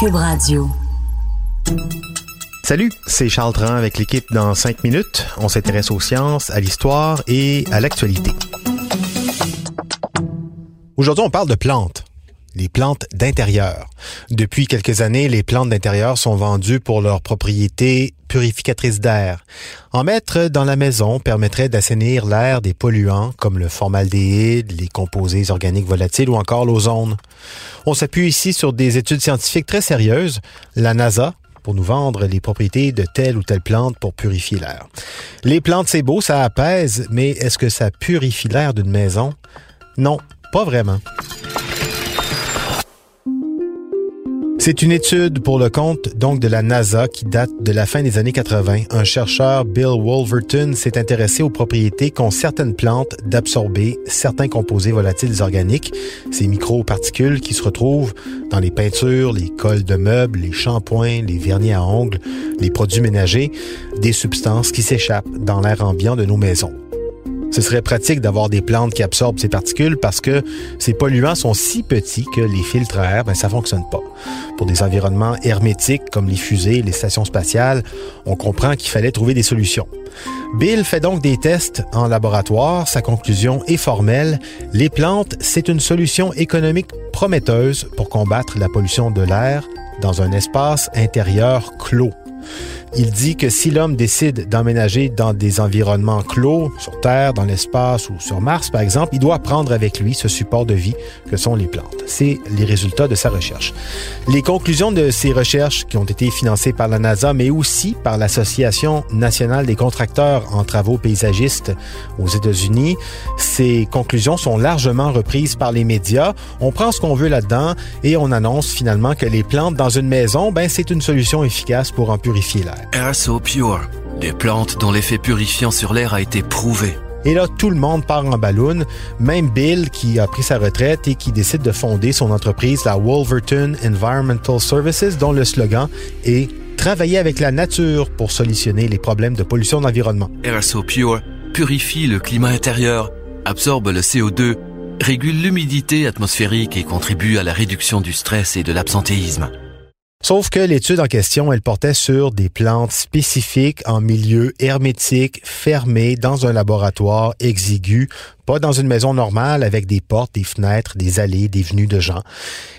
Cube Radio. Salut, c'est Charles Tran avec l'équipe dans 5 minutes. On s'intéresse aux sciences, à l'histoire et à l'actualité. Aujourd'hui, on parle de plantes. Les plantes d'intérieur. Depuis quelques années, les plantes d'intérieur sont vendues pour leurs propriétés purificatrices d'air. En mettre dans la maison permettrait d'assainir l'air des polluants comme le formaldéhyde, les composés organiques volatiles ou encore l'ozone. On s'appuie ici sur des études scientifiques très sérieuses. La NASA, pour nous vendre les propriétés de telle ou telle plante pour purifier l'air. Les plantes, c'est beau, ça apaise, mais est-ce que ça purifie l'air d'une maison? Non, pas vraiment. C'est une étude pour le compte donc de la NASA qui date de la fin des années 80. Un chercheur, Bill Wolverton, s'est intéressé aux propriétés qu'ont certaines plantes d'absorber certains composés volatiles organiques, ces micro-particules qui se retrouvent dans les peintures, les cols de meubles, les shampoings, les vernis à ongles, les produits ménagers, des substances qui s'échappent dans l'air ambiant de nos maisons. Ce serait pratique d'avoir des plantes qui absorbent ces particules parce que ces polluants sont si petits que les filtres à air, ben, ça fonctionne pas. Pour des environnements hermétiques comme les fusées, les stations spatiales, on comprend qu'il fallait trouver des solutions. Bill fait donc des tests en laboratoire. Sa conclusion est formelle. Les plantes, c'est une solution économique prometteuse pour combattre la pollution de l'air dans un espace intérieur clos. Il dit que si l'homme décide d'emménager dans des environnements clos, sur Terre, dans l'espace ou sur Mars, par exemple, il doit prendre avec lui ce support de vie que sont les plantes. C'est les résultats de sa recherche. Les conclusions de ces recherches, qui ont été financées par la NASA, mais aussi par l'Association nationale des contracteurs en travaux paysagistes aux États-Unis, ces conclusions sont largement reprises par les médias. On prend ce qu'on veut là-dedans et on annonce finalement que les plantes dans une maison, ben, c'est une solution efficace pour en purifier l'air. Air So Pure, des plantes dont l'effet purifiant sur l'air a été prouvé. Et là, tout le monde part en ballon, même Bill qui a pris sa retraite et qui décide de fonder son entreprise, la Wolverton Environmental Services, dont le slogan est Travailler avec la nature pour solutionner les problèmes de pollution d'environnement. Air So Pure purifie le climat intérieur, absorbe le CO2, régule l'humidité atmosphérique et contribue à la réduction du stress et de l'absentéisme. Sauf que l'étude en question, elle portait sur des plantes spécifiques en milieu hermétique, fermé, dans un laboratoire exigu, pas dans une maison normale avec des portes, des fenêtres, des allées, des venues de gens.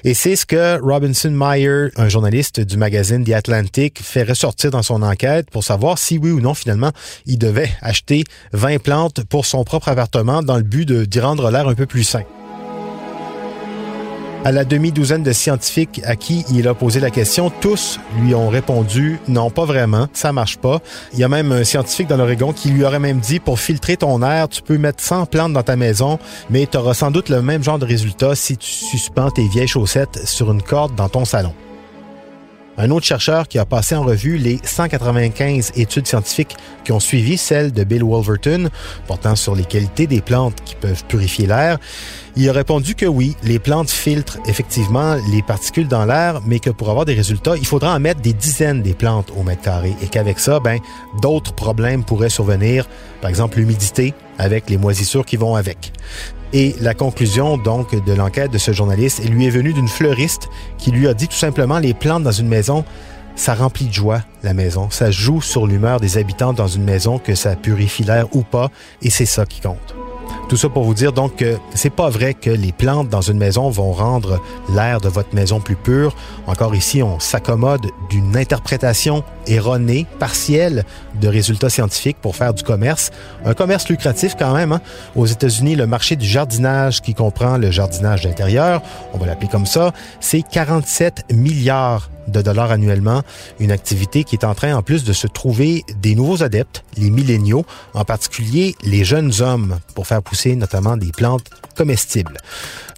Et c'est ce que Robinson Meyer, un journaliste du magazine The Atlantic, fait ressortir dans son enquête pour savoir si oui ou non, finalement, il devait acheter 20 plantes pour son propre appartement dans le but d'y rendre l'air un peu plus sain. À la demi-douzaine de scientifiques à qui il a posé la question, tous lui ont répondu non, pas vraiment, ça marche pas. Il y a même un scientifique dans l'Oregon qui lui aurait même dit pour filtrer ton air, tu peux mettre 100 plantes dans ta maison, mais tu auras sans doute le même genre de résultat si tu suspends tes vieilles chaussettes sur une corde dans ton salon. Un autre chercheur qui a passé en revue les 195 études scientifiques qui ont suivi celle de Bill Wolverton portant sur les qualités des plantes qui peuvent purifier l'air, il a répondu que oui, les plantes filtrent effectivement les particules dans l'air, mais que pour avoir des résultats, il faudra en mettre des dizaines des plantes au mètre carré et qu'avec ça, ben, d'autres problèmes pourraient survenir, par exemple l'humidité avec les moisissures qui vont avec. Et la conclusion donc de l'enquête de ce journaliste lui est venue d'une fleuriste qui lui a dit tout simplement les plantes dans une maison, ça remplit de joie la maison, ça joue sur l'humeur des habitants dans une maison que ça purifie l'air ou pas et c'est ça qui compte. Tout ça pour vous dire donc que c'est pas vrai que les plantes dans une maison vont rendre l'air de votre maison plus pur. Encore ici, on s'accommode d'une interprétation erronée, partielle de résultats scientifiques pour faire du commerce. Un commerce lucratif quand même. Hein? Aux États-Unis, le marché du jardinage qui comprend le jardinage d'intérieur, on va l'appeler comme ça, c'est 47 milliards de dollars annuellement, une activité qui est en train en plus de se trouver des nouveaux adeptes, les milléniaux, en particulier les jeunes hommes, pour faire pousser notamment des plantes comestibles.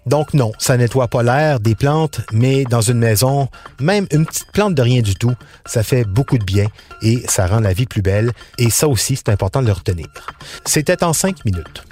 Donc non, ça nettoie pas l'air des plantes, mais dans une maison, même une petite plante de rien du tout, ça fait beaucoup de bien et ça rend la vie plus belle. Et ça aussi, c'est important de le retenir. C'était en cinq minutes.